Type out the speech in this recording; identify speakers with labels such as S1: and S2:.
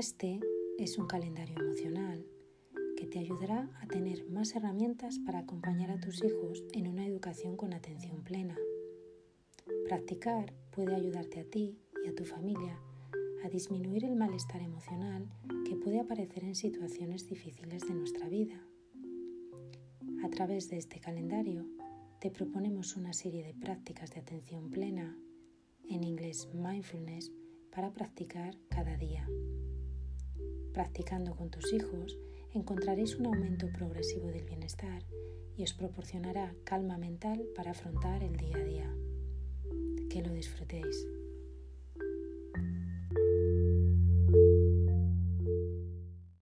S1: Este es un calendario emocional que te ayudará a tener más herramientas para acompañar a tus hijos en una educación con atención plena. Practicar puede ayudarte a ti y a tu familia a disminuir el malestar emocional que puede aparecer en situaciones difíciles de nuestra vida. A través de este calendario te proponemos una serie de prácticas de atención plena, en inglés mindfulness, para practicar cada día. Practicando con tus hijos encontraréis un aumento progresivo del bienestar y os proporcionará calma mental para afrontar el día a día. Que lo disfrutéis.